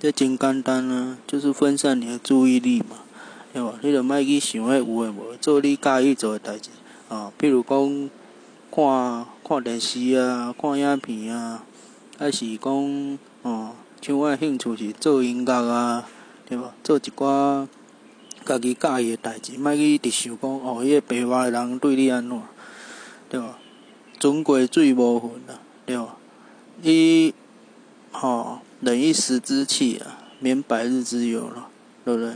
这真简单啊，就是分散你的注意力嘛，对吧？你著莫去想迄有诶无，做你介意做诶代志啊。比如讲，看看电视啊，看影片啊，还是讲，哦，像我诶兴趣是做音乐啊，对吧？做一寡家己介意诶代志，莫去直想讲，哦，迄个爸外诶人对你安怎，对吧？船过水无痕啊，对吧？伊，哦。忍一时之气啊，免百日之忧了，对不对？